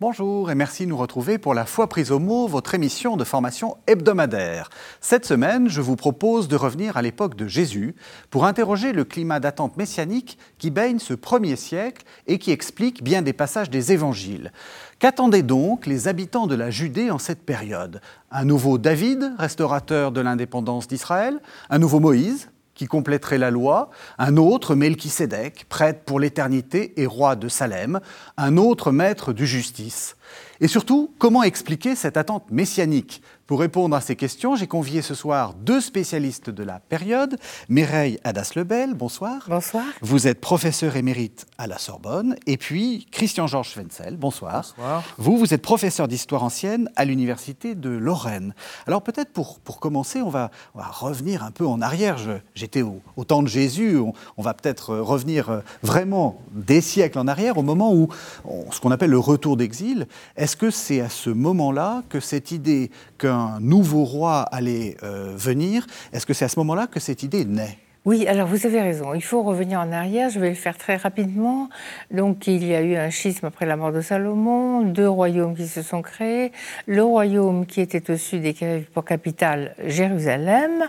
Bonjour et merci de nous retrouver pour la foi prise au mot, votre émission de formation hebdomadaire. Cette semaine, je vous propose de revenir à l'époque de Jésus pour interroger le climat d'attente messianique qui baigne ce premier siècle et qui explique bien des passages des évangiles. Qu'attendaient donc les habitants de la Judée en cette période? Un nouveau David, restaurateur de l'indépendance d'Israël? Un nouveau Moïse? Qui compléterait la loi, un autre Melchisédek, prêtre pour l'éternité et roi de Salem, un autre maître du justice. Et surtout, comment expliquer cette attente messianique? Pour répondre à ces questions, j'ai convié ce soir deux spécialistes de la période. Mireille Hadas-Lebel, bonsoir. Bonsoir. Vous êtes professeur émérite à la Sorbonne. Et puis Christian-Georges Schwenzel, bonsoir. Bonsoir. Vous, vous êtes professeur d'histoire ancienne à l'Université de Lorraine. Alors peut-être pour, pour commencer, on va, on va revenir un peu en arrière. Je- J'étais au, au temps de Jésus, on, on va peut-être revenir euh, vraiment des siècles en arrière, au moment où, on- ce qu'on appelle le retour d'exil. Est-ce que c'est à ce moment-là que cette idée qu'un nouveau roi allait euh, venir, est-ce que c'est à ce moment-là que cette idée naît? Oui, alors vous avez raison. Il faut revenir en arrière. Je vais le faire très rapidement. Donc, il y a eu un schisme après la mort de Salomon, deux royaumes qui se sont créés. Le royaume qui était au sud et qui avait pour capitale Jérusalem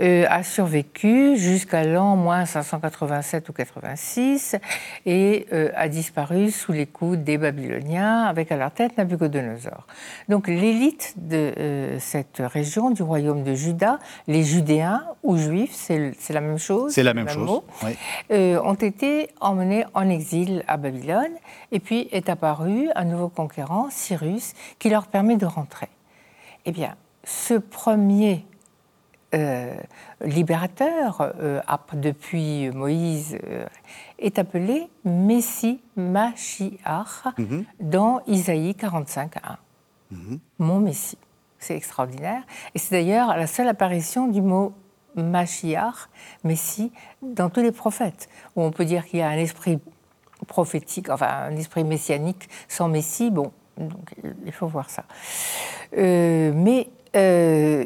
euh, a survécu jusqu'à l'an moins 587 ou 86 et euh, a disparu sous les coups des Babyloniens avec à leur tête Nabucodonosor. Donc, l'élite de euh, cette région du royaume de Juda, les Judéens ou Juifs, c'est la même chose. C'est la même chose. mot, oui. euh, ont été emmenés en exil à Babylone. Et puis est apparu un nouveau conquérant, Cyrus, qui leur permet de rentrer. Eh bien, ce premier euh, libérateur, euh, depuis Moïse, euh, est appelé Messie Machiach Mhm. dans Isaïe 45, 1. Mon Messie. C'est extraordinaire. Et c'est d'ailleurs la seule apparition du mot Machiach, Messie, dans tous les prophètes, où on peut dire qu'il y a un esprit prophétique, enfin un esprit messianique sans Messie. Bon, il faut voir ça. Euh, mais euh,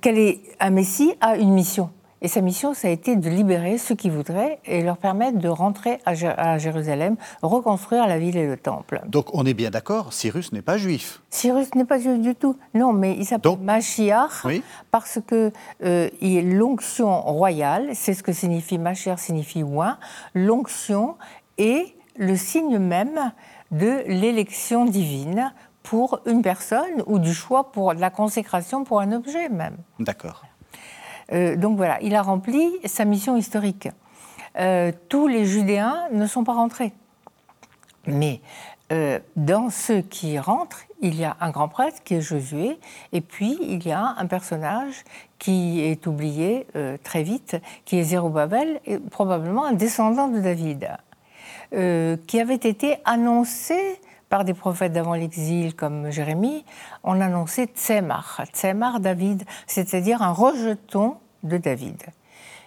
quel est un Messie a une mission. Et sa mission, ça a été de libérer ceux qui voudraient et leur permettre de rentrer à, Jé- à Jérusalem, reconstruire la ville et le temple. Donc on est bien d'accord, Cyrus n'est pas juif. Cyrus n'est pas juif du tout. Non, mais il s'appelle Machiach Oui. parce que euh, l'onction royale, c'est ce que signifie Machiach, signifie oint. L'onction est le signe même de l'élection divine pour une personne ou du choix pour de la consécration pour un objet même. D'accord. Euh, donc voilà, il a rempli sa mission historique. Euh, tous les Judéens ne sont pas rentrés. Mais euh, dans ceux qui rentrent, il y a un grand prêtre qui est Josué, et puis il y a un personnage qui est oublié très vite, qui est Zérubabel, et probablement un descendant de David, qui avait été annoncé par des prophètes d'avant l'exil comme Jérémie, on annonçait Tsemar, Tsemar David, c'est-à-dire un rejeton de David.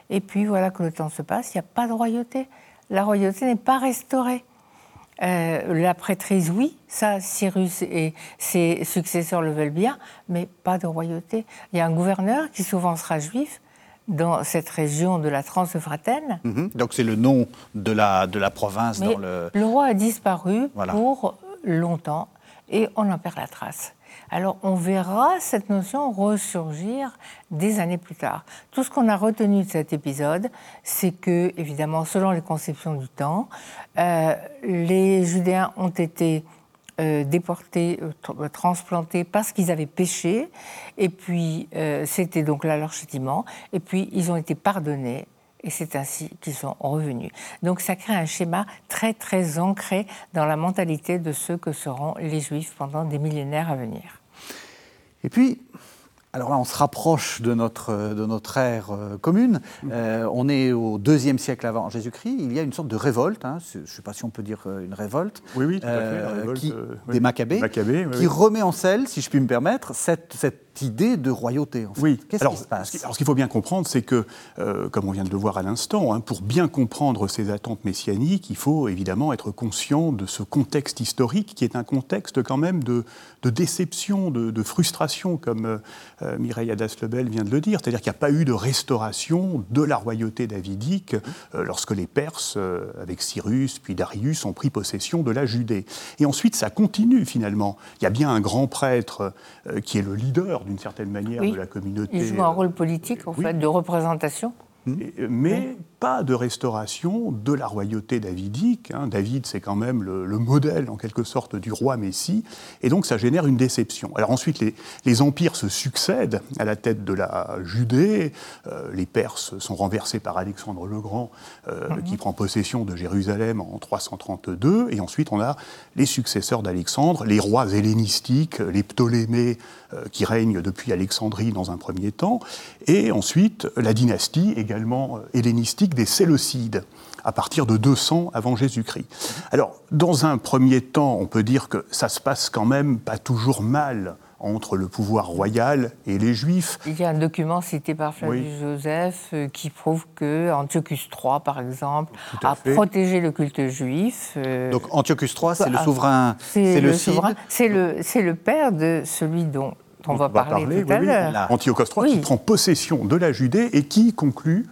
Et puis voilà que le temps se passe, il n'y a pas de royauté. La royauté n'est pas restaurée. Euh, la prêtrise, oui, ça, Cyrus et ses successeurs le veulent bien, mais pas de royauté. Il y a un gouverneur qui souvent sera juif dans cette région de la Transfratène, Mhm. Donc c'est le nom de la, de la province mais dans le... le roi a disparu Voilà. pour longtemps et on en perd la trace. Alors on verra cette notion ressurgir des années plus tard. Tout ce qu'on a retenu de cet épisode, c'est que, évidemment, selon les conceptions du temps, euh, les Judéens ont été euh, déportés, euh, tr- transplantés parce qu'ils avaient péché, et puis c'était donc là leur châtiment, et puis ils ont été pardonnés, et c'est ainsi qu'ils sont revenus. Donc ça crée un schéma très très ancré dans la mentalité de ceux que seront les Juifs pendant des millénaires à venir. Et puis, alors là, on se rapproche de notre, de notre ère euh, commune. Euh, on est au deuxième siècle avant Jésus-Christ. Il y a une sorte de révolte, hein, je ne sais pas si on peut dire euh, une révolte, Oui, oui, tout à fait. la euh, révolte, qui- euh, oui. des Maccabées, qui oui. remet en selle, si je puis me permettre, cette cette idée de royauté. En fait. Oui. Qu'est-ce qui se passe Alors, ce qu'il faut bien comprendre, c'est que, euh, comme on vient de le voir à l'instant, hein, pour bien comprendre ces attentes messianiques, il faut évidemment être conscient de ce contexte historique qui est un contexte quand même de, déception, de, frustration, comme euh, euh, Mireille Adas-Lebel vient de le dire. C'est-à-dire qu'il n'y a pas eu de restauration de la royauté davidique lorsque les Perses, avec Cyrus puis Darius, ont pris possession de la Judée. Et ensuite, ça continue finalement. Il y a bien un grand prêtre qui est le leader d'une certaine manière de la communauté. Il joue un rôle politique, en fait, de représentation. Euh, mais pas de restauration de la royauté davidique. Hein. David, c'est quand même le, modèle, en quelque sorte, du roi Messie, et donc ça génère une déception. Alors ensuite, les, empires se succèdent à la tête de la Judée. Euh, les Perses sont renversés par Alexandre le Grand, euh, mhm. qui prend possession de Jérusalem en 332, et ensuite on a les successeurs d'Alexandre, les rois hellénistiques, les Ptolémées, qui règnent depuis Alexandrie dans un premier temps, et ensuite la dynastie également hellénistique des Séleucides à partir de 200 avant Jésus-Christ. Alors, dans un premier temps, on peut dire que ça se passe quand même pas toujours mal entre le pouvoir royal et les Juifs. Il y a un document cité par Flavius Joseph euh, qui prouve que Antiochus III, par exemple, a protégé le culte juif. Euh, Donc Antiochus III, c'est le souverain C'est le, souverain. C'est le, le père de celui dont on, va, parler, tout à l'heure. Antiochus III qui prend possession de la Judée et qui conclut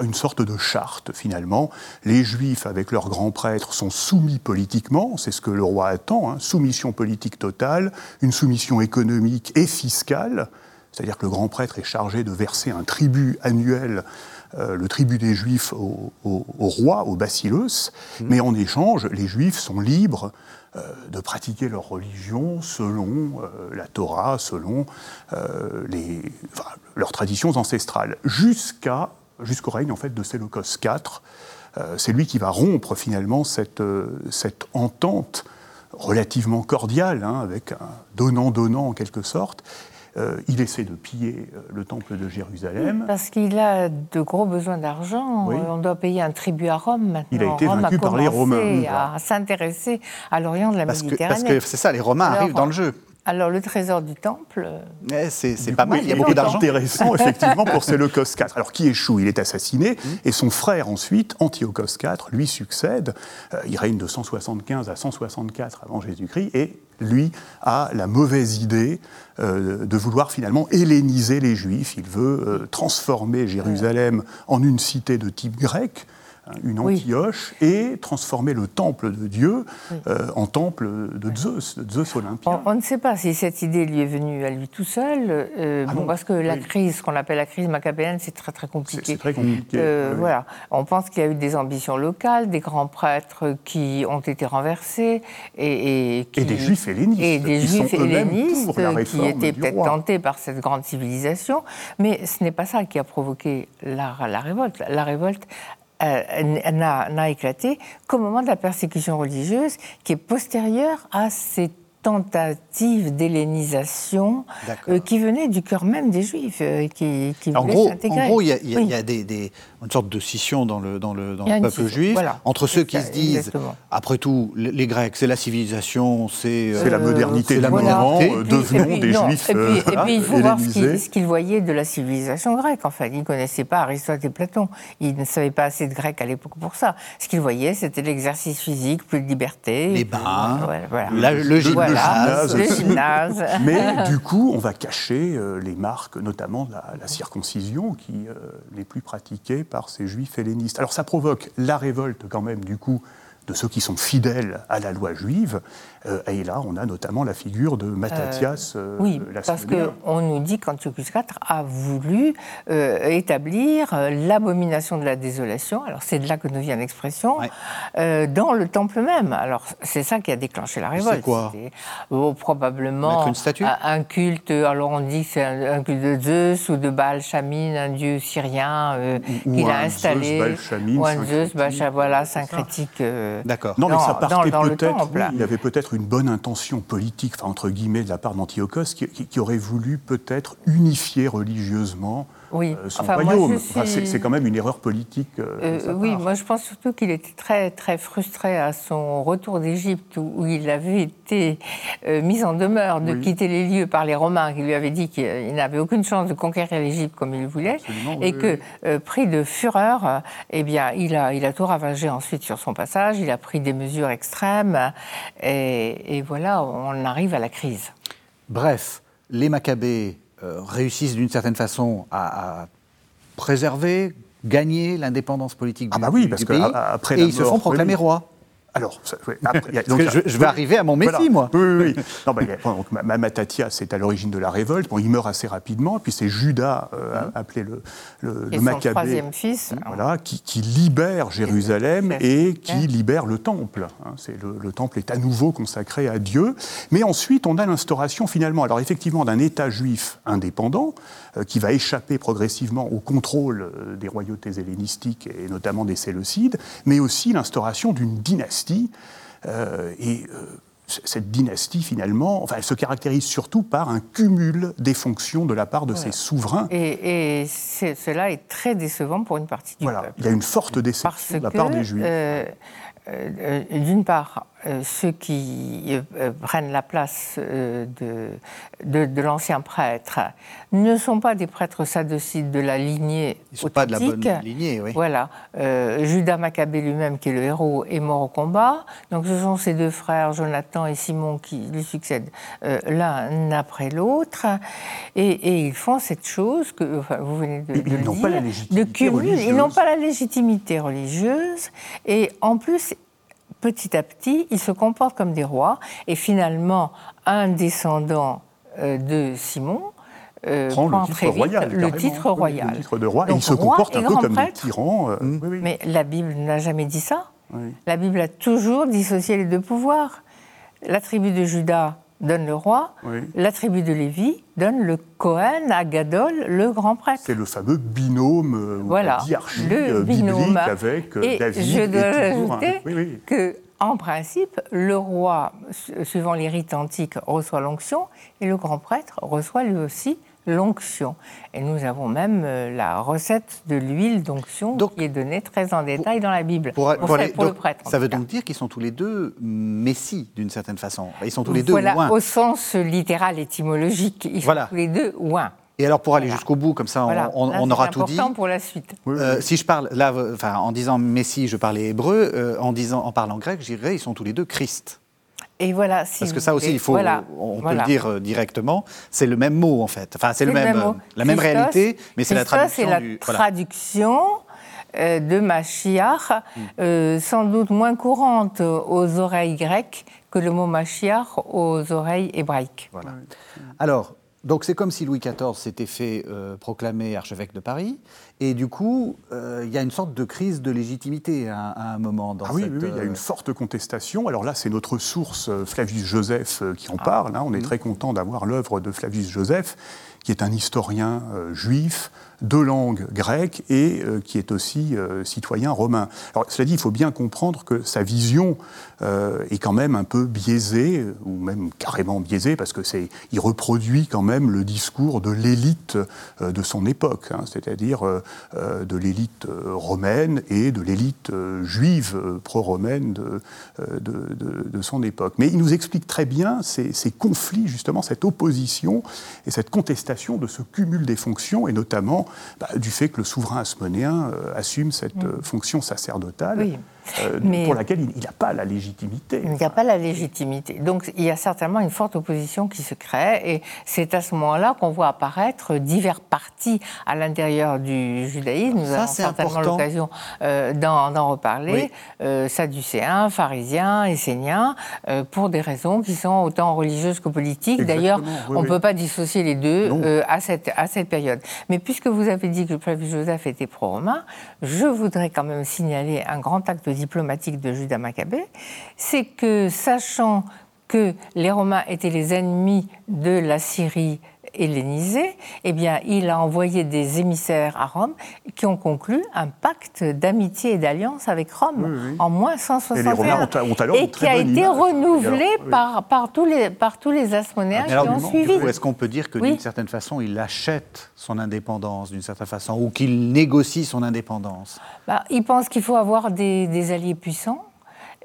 une sorte de charte finalement. Les juifs, avec leurs grands prêtres, sont soumis politiquement, c'est ce que le roi attend, hein. soumission politique totale, une soumission économique et fiscale, c'est-à-dire que le grand prêtre est chargé de verser un tribut annuel euh, le tribut des Juifs au, roi, au basileus, mmh. mais en échange, les Juifs sont libres euh, de pratiquer leur religion selon euh, la Torah, selon les, leurs traditions ancestrales, jusqu'à jusqu'au règne en fait de Séleucos IV. C'est lui qui va rompre finalement cette, cette entente relativement cordiale, hein, avec un donnant-donnant en quelque sorte. Euh, il essaie de piller le temple de Jérusalem. parce qu'il a de gros besoins d'argent. On doit payer un tribut à Rome maintenant. Il a été vaincu par les Romains. à s'intéresser à l'Orient de la Méditerranée. parce que c'est ça, les Romains arrivent dans le jeu. Alors, le trésor du temple. Euh, c'est pas mal, il y a beaucoup d'argent. intéressant, effectivement, pour Séleucos IV. Alors, qui échoue? Il est assassiné, mmh. et son frère, ensuite, Antiochos IV, lui succède. Euh, il règne de 175 à 164 avant Jésus-Christ, et lui a la mauvaise idée euh, de vouloir finalement helléniser les Juifs. Il veut transformer Jérusalem en une cité de type grec. Hein, une Antioche, et transformer le temple de Dieu euh, en temple de Zeus, de Zeus Olympien. On, ne sait pas si cette idée lui est venue à lui tout seul, euh, ah bon, parce que la crise, qu'on appelle la crise macabéenne, c'est très très compliqué. C'est très compliqué. Euh, voilà. On pense qu'il y a eu des ambitions locales, des grands prêtres qui ont été renversés, et, et, des juifs hellénistes. Et des juifs hellénistes qui étaient peut-être tentés par cette grande civilisation, mais ce n'est pas ça qui a provoqué la, la révolte. La révolte n'a éclaté qu'au moment de la persécution religieuse qui est postérieure à ces tentative d'hellénisation euh, qui venait du cœur même des Juifs, euh, qui, qui en gros, En gros, il y a, des, une sorte de scission dans le, dans le, dans le peuple juif, entre ceux qui se disent, après tout, les, Grecs, c'est la civilisation, c'est la euh, modernité, la modernité. devenons des Juifs Et puis, et puis il faut voir ce qu'ils voyaient de la civilisation grecque, en fait. Ils ne connaissaient pas Aristote et Platon, ils ne savaient pas assez de grec à l'époque pour ça. Ce qu'ils voyaient, c'était l'exercice physique, plus de liberté. Les bains, le gymnase Mais du coup, on va cacher euh, les marques, notamment de la, circoncision, qui euh, n'est plus pratiquée par ces juifs hellénistes. Alors ça provoque la révolte quand même, du coup, de ceux qui sont fidèles à la loi juive. Euh, et là, on a notamment la figure de Mattathias. Euh, oui, parce qu'on nous dit qu'Antiochus IV a voulu euh, établir l'abomination de la désolation, alors c'est de là que nous vient l'expression, dans le temple même. Alors c'est ça qui a déclenché la révolte. C'est quoi oh, Probablement une statue? un culte, alors on dit que c'est un, culte de Zeus ou de Baal Shamin, un dieu syrien qu'il a installé. Zeus, ou un Zeus, voilà, syncrétique. D'accord. Non, mais ça partait peut-être, il y avait peut-être une bonne intention politique, enfin, entre guillemets, de la part d'Antiochos, qui, aurait voulu peut-être unifier religieusement oui. Euh, son royaume. c'est quand même une erreur politique. Euh, euh, oui, moi je pense surtout qu'il était très, très frustré à son retour d'Égypte, où, il avait été euh, mis en demeure de quitter les lieux par les Romains qui lui avaient dit qu'il n'avait aucune chance de conquérir l'Égypte comme il voulait, et que, euh, pris de fureur, eh bien, il a, il a tout ravagé ensuite sur son passage, il a pris des mesures extrêmes, et, voilà, on arrive à la crise. Bref, les Maccabées réussissent d'une certaine façon à, à préserver, gagner l'indépendance politique ah du, bah oui, parce pays, après et ils se font proclamer roi. Alors, je, vais arriver à mon Messie, moi. Oui, oui, Non, bah, Mattathias est à l'origine de la révolte. Bon, il meurt assez rapidement. Puis c'est Judas, euh, mmh. appelé le, le, et Maccabée, troisième fils, voilà, qui, libère Jérusalem et qui libère le temple. Hein. c'est le, temple est à nouveau consacré à Dieu. Mais ensuite, on a l'instauration finalement, alors effectivement, d'un État juif indépendant euh, qui va échapper progressivement au contrôle euh, des royautés hellénistiques et notamment des Séleucides, mais aussi l'instauration d'une dynastie. Euh, et cette dynastie, finalement, enfin, elle se caractérise surtout par un cumul des fonctions de la part de ses souverains. Et, cela est très décevant pour une partie du voilà. Il y a une forte déception de la part des Juifs. D'une part, euh, ceux qui euh, prennent la place euh, de, de, l'ancien prêtre ne sont pas des prêtres sadocides de la lignée Ils ne sont pas de la bonne lignée, oui. Voilà. Judas Maccabée lui-même, qui est le héros, est mort au combat. Donc ce sont ses deux frères, Jonathan et Simon, qui lui succèdent l'un après l'autre. Et, ils font cette chose que enfin, vous venez de, de ils dire, pas la de cumul. Ils n'ont pas la légitimité religieuse. Et en plus, petit à petit, ils se comportent comme des rois. Et finalement, un descendant euh, de Simon euh, prend, le, titre royal, le titre royal. Le titre de roi. et il se comporte un peu comme des tyrans. Euh, Mais la Bible n'a jamais dit ça. La Bible a toujours dissocié les deux pouvoirs. La tribu de Judas donne le roi, la tribu de Lévi donne le Cohen à Gadol, le grand prêtre. C'est le fameux binôme euh, voilà, diarchie le euh, binôme. avec euh, et David. Je dois ajouter que, en principe, le roi, suivant les rites antiques, reçoit l'onction et le grand prêtre reçoit lui aussi l'onction. Et nous avons même euh, la recette de l'huile d'onction qui est donnée très en détail dans la Bible. Pour, le prêtre. Ça veut donc dire qu'ils sont tous les deux messies, d'une certaine façon. Ils sont tous les deux Voilà, au sens littéral étymologique. Ils sont tous les deux ouin. Et alors pour aller jusqu'au bout, comme ça, on, aura tout dit. C'est important pour la suite. Euh, si je parle là, enfin, en disant Messie, je parlais hébreu. Euh, en disant, en parlant grec, je dirais ils sont tous les deux Christ. Et voilà, Parce que ça aussi, il faut, on peut le dire euh, directement, c'est le même mot en fait. Enfin, c'est le, même, euh, la même réalité, mais c'est la traduction. c'est la traduction euh, de Machiach, mm. sans doute moins courante aux oreilles grecques que le mot Machiach aux oreilles hébraïques. Voilà. Alors, donc c'est comme si Louis XIV s'était fait proclamer archevêque de Paris, et du coup, euh, il y a une sorte de crise de légitimité à, un moment dans ah oui, oui, il y a une euh, forte contestation. Alors là, c'est notre source euh, Flavius Joseph qui en ah. parle. Hein. On est très content d'avoir l'œuvre de Flavius Joseph, qui est un historien juif de langue grecque et euh, qui est aussi euh, citoyen romain. Alors, cela dit, il faut bien comprendre que sa vision euh, est quand même un peu biaisée, ou même carrément biaisée, parce que c'est, reproduit quand même le discours de l'élite de son époque, hein, c'est-à-dire de l'élite romaine et de l'élite juive pro-romaine de, son époque. Mais il nous explique très bien ces conflits, justement, cette opposition et cette contestation de ce cumul des fonctions, et notamment bah, du fait que le souverain asmonéen euh, assume cette mm. euh, fonction sacerdotale. Euh, pour laquelle il n'a pas la légitimité. Il n'y a pas la légitimité. Donc il y a certainement une forte opposition qui se crée, et c'est à ce moment-là qu'on voit apparaître divers partis à l'intérieur du judaïsme. Nous avons certainement l'occasion euh, d'en reparler. Euh, sadducéens, pharisiens, esséniens, pour des raisons qui sont autant religieuses que politiques. D'ailleurs, on ne peut pas dissocier les deux à, cette, à cette période. Mais puisque vous avez dit que le Flavius Joseph était pro-romain, je voudrais quand même signaler un grand acte diplomatique de Judas Maccabée, c'est que, sachant que les Romains étaient les ennemis de la Syrie hellénisée, eh bien, il a envoyé des émissaires à Rome qui ont conclu un pacte d'amitié et d'alliance avec Rome en moins 161 et, et qui a été renouvelé par, par, tous les, par tous les asmonéens qui ont suivi. Est-ce qu'on peut dire que d'une certaine façon, il achète son indépendance, d'une certaine façon, ou qu'il négocie son indépendance? Bah, Il pense qu'il faut avoir des, des alliés puissants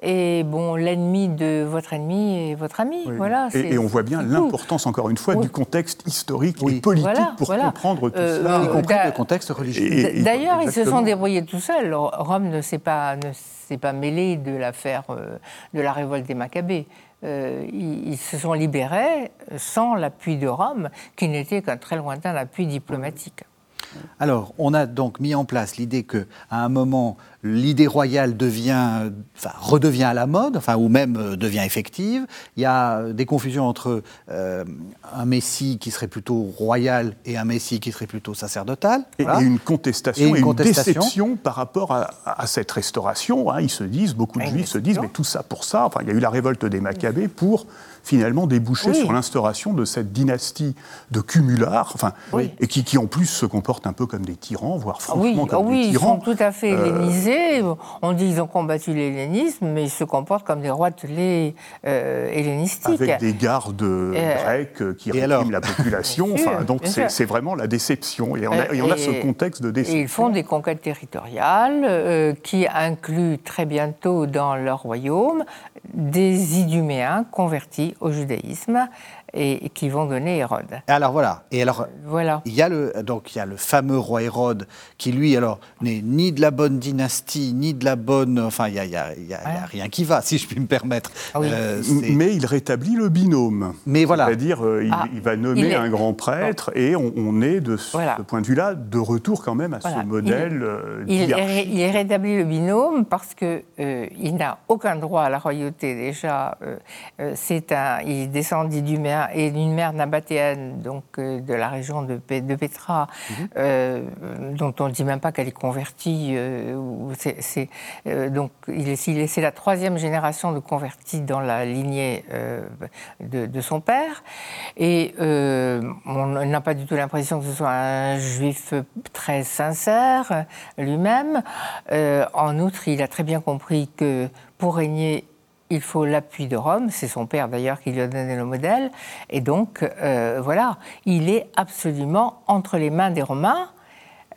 Et bon, l'ennemi de votre ennemi est votre ami. Voilà, et, on voit bien l'importance, encore une fois, du contexte historique et politique pour comprendre tout euh, cela. y compris le contexte religieux. D'ailleurs, ils se sont débrouillés tout seuls. Rome ne s'est pas, ne s'est pas mêlé de l'affaire euh, de la révolte des Maccabées. Euh, ils, se sont libérés sans l'appui de Rome, qui n'était qu'un très lointain appui diplomatique. Alors, on a donc mis en place l'idée qu'à un moment, l'idée royale devient, enfin, redevient à la mode, enfin, ou même euh, devient effective. Il y a des confusions entre euh, un messie qui serait plutôt royal et un messie qui serait plutôt sacerdotal. Et, une contestation et une, déception par rapport à, cette restauration. Hein. Ils se disent, beaucoup de juifs se disent, mais tout ça pour ça. Enfin, il y a eu la révolte des Maccabées pour finalement déboucher sur l'instauration de cette dynastie de cumulars, enfin, et qui, qui, en plus se comportent un peu comme des tyrans, voire ah franchement oui, comme ah des tyrans. Oui, ils sont tout à fait euh, On dit qu'ils ont combattu l'hellénisme, mais ils se comportent comme des rois de les euh, hellénistiques. Avec des gardes euh, grecs qui répriment la population. enfin, donc c'est vraiment la déception. Et on a, on a ce contexte de déception. Et ils font des conquêtes territoriales qui incluent très bientôt dans leur royaume des Iduméens convertis au judaïsme et, qui vont donner Hérode. Alors voilà. Et alors, voilà. Il y a le donc il y a le fameux roi Hérode qui lui alors n'est ni de la bonne dynastie ni de la bonne. Enfin, il y a, y a, y a rien qui va, si je puis me permettre. Ah euh, mais il rétablit le binôme. Mais voilà. C'est-à-dire, euh, ah, il, va nommer un grand prêtre et on, est de ce point de vue-là de retour quand même à ce modèle. Il, euh, il, il, rétablit le binôme parce que il n'a aucun droit à la royauté déjà. c'est un, il descend et d'une mère nabatéenne, donc euh, de la région de, de Petra, mhm. euh, dont on ne dit même pas qu'elle est convertie. Euh, donc, c'est la troisième génération de convertis dans la lignée de, son père. Et on n'a pas du tout l'impression que ce soit un juif très sincère lui-même. en outre, il a très bien compris que pour régner il faut l'appui de Rome, c'est son père d'ailleurs qui lui a donné le modèle, et donc euh, voilà, il est absolument entre les mains des Romains.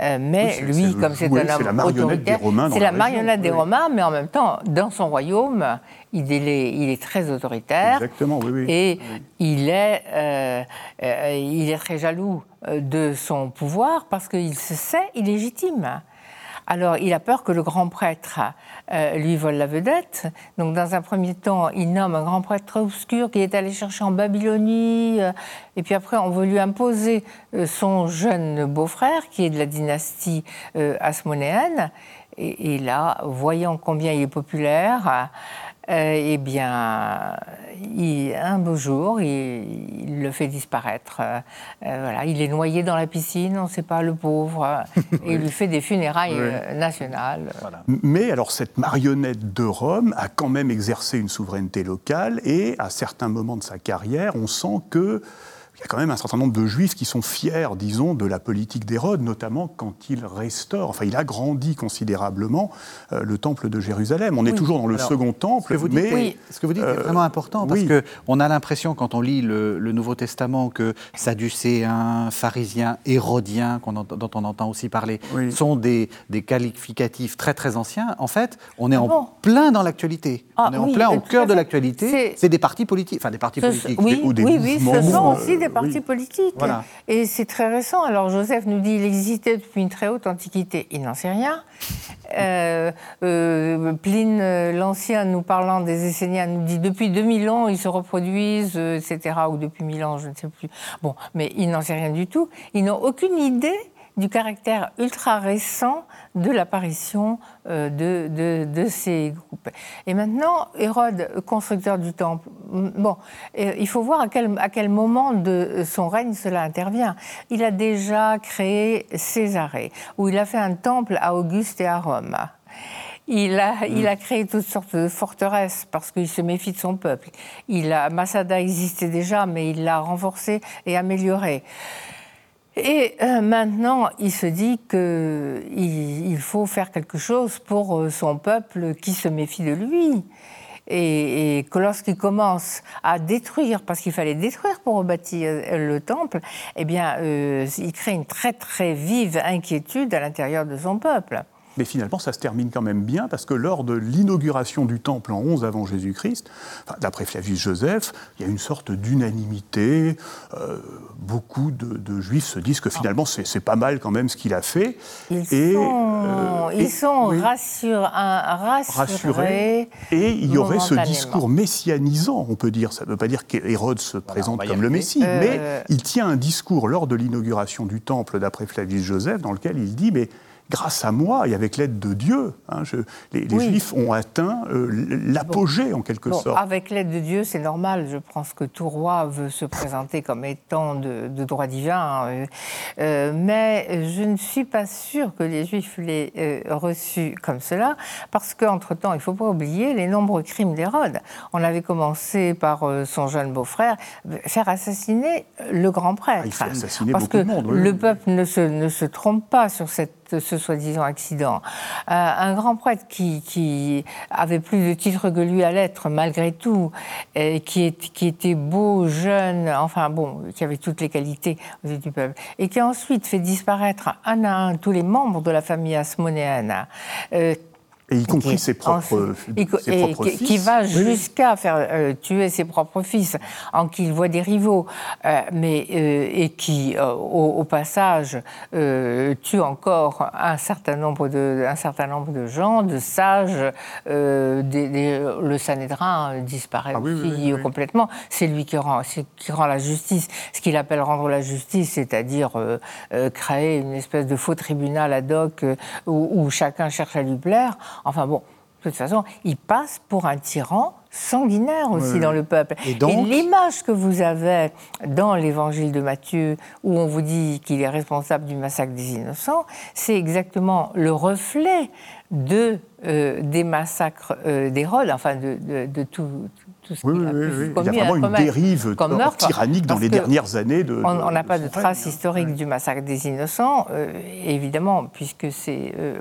Euh, mais lui, comme c'est un homme autoritaire, c'est la marionnette des Romains, mais en même temps, dans son royaume, il est, il est très autoritaire. Exactement, oui, oui. Et Il, est, euh, il est très jaloux de son pouvoir parce qu'il se sait illégitime. Alors, il a peur que le grand prêtre euh, lui vole la vedette. Donc, dans un premier temps, il nomme un grand prêtre obscur qui est allé chercher en Babylonie. Euh, et puis après, on veut lui imposer euh, son jeune beau-frère, qui est de la dynastie asmonéenne. et, là, voyant combien il est populaire, eh bien, un beau jour, il, le fait disparaître. Euh, euh, voilà, il est noyé dans la piscine, on ne sait pas, le pauvre, et il lui fait des funérailles nationales. Mais alors, cette marionnette de Rome a quand même exercé une souveraineté locale, et à certains moments de sa carrière, on sent que il y a quand même un certain nombre de juifs qui sont fiers, disons, de la politique d'Hérode, notamment quand il restaure, enfin il agrandit considérablement euh, le temple de Jérusalem. On est toujours dans le second temple, ce que vous dites, mais... Ce que vous dites est euh, vraiment important, parce qu'on a l'impression, quand on lit le, Nouveau Testament, que Sadducéens, pharisiens, hérodiens, dont on entend aussi parler, sont des, qualificatifs très très anciens. En fait, on est ah en plein dans l'actualité. Ah on est en plein au cœur de l'actualité. C'est des partis politiques, enfin des partis politiques, ou des mouvements. Ce sont aussi des partis politiques. Et c'est très récent. Alors Joseph nous dit qu'il existait depuis une très haute antiquité. Il n'en sait rien. Euh, euh, Pline euh, l'Ancien, nous parlant des Esséniens, nous dit depuis 2000 ans, ils se reproduisent, etc. Ou depuis 1000 ans, je ne sais plus. Bon, mais il n'en sait rien du tout. Ils n'ont aucune idée du caractère ultra récent de l'apparition euh, de, de, ces groupes. Et maintenant, Hérode, constructeur du temple, bon, euh, il faut voir à quel, à quel moment de son règne cela intervient. Il a déjà créé Césarée, où il a fait un temple à Auguste et à Rome. Il a, il a, créé toutes sortes de forteresses parce qu'il se méfie de son peuple. Il a, Masada existait déjà, mais il l'a renforcé et amélioré. Et euh, maintenant, il se dit qu'il il faut faire quelque chose pour euh, son peuple qui se méfie de lui. Et, que lorsqu'il commence à détruire, parce qu'il fallait détruire pour rebâtir euh, le temple, eh bien, il crée une très très vive inquiétude à l'intérieur de son peuple. Mais finalement ça se termine quand même bien parce que lors de l'inauguration du temple en 11 avant Jésus-Christ, d'après Flavius Joseph, il y a une sorte d'unanimité. Euh, beaucoup de, juifs se disent que finalement c'est pas mal quand même ce qu'il a fait. Ils et, sont, euh, ils sont rassurés, Et il y aurait ce discours messianisant, on peut dire. Ça ne veut pas dire qu'Hérode se présente comme le Messie, mais euh, il tient un discours lors de l'inauguration du temple d'après Flavius Joseph dans lequel il dit mais grâce à moi et avec l'aide de Dieu, hein, les, Juifs ont atteint euh, l'apogée en quelque sorte. Avec l'aide de Dieu, c'est normal. Je pense que tout roi veut se présenter comme étant de, droit divin. Hein, euh, mais je ne suis pas sûre que les Juifs l'aient euh, reçu comme cela, parce qu'entre-temps, il ne faut pas oublier les nombreux crimes d'Hérode. On avait commencé par son jeune beau-frère, faire assassiner le grand prêtre. Ah, il fait assassiner parce que de monde, le peuple ne se, ne se trompe pas sur cette ce soi-disant accident. Euh, un grand prêtre qui, avait plus de titres que lui à l'être, malgré tout, qui, était beau, jeune, enfin bon, qui avait toutes les qualités du peuple, et qui a ensuite fait disparaître un à un tous les membres de la famille asmonéenne. Euh, et y compris ses propres, ses fils. Qui va jusqu'à faire euh, tuer ses propres fils, en qu'il voit des rivaux, euh, mais, euh, et qui, au, passage, tue encore un certain, nombre de, un certain nombre de gens, de sages. le Sanhédrin disparaît ah aussi complètement. C'est lui qui rend, qui rend la justice. Ce qu'il appelle rendre la justice, c'est-à-dire créer une espèce de faux tribunal ad hoc où, où chacun cherche à lui plaire. Enfin bon, de toute façon, il passe pour un tyran sanguinaire aussi dans le peuple. Et, l'image que vous avez dans l'évangile de Matthieu, où on vous dit qu'il est responsable du massacre des innocents, c'est exactement le reflet de, euh, des massacres euh, d'Hérode, enfin de, de, tout, oui, oui, oui. Il y a vraiment une dérive tyrannique dans les dernières années. De, on n'a pas de traces historiques du massacre des innocents, euh, évidemment, puisque c'est euh,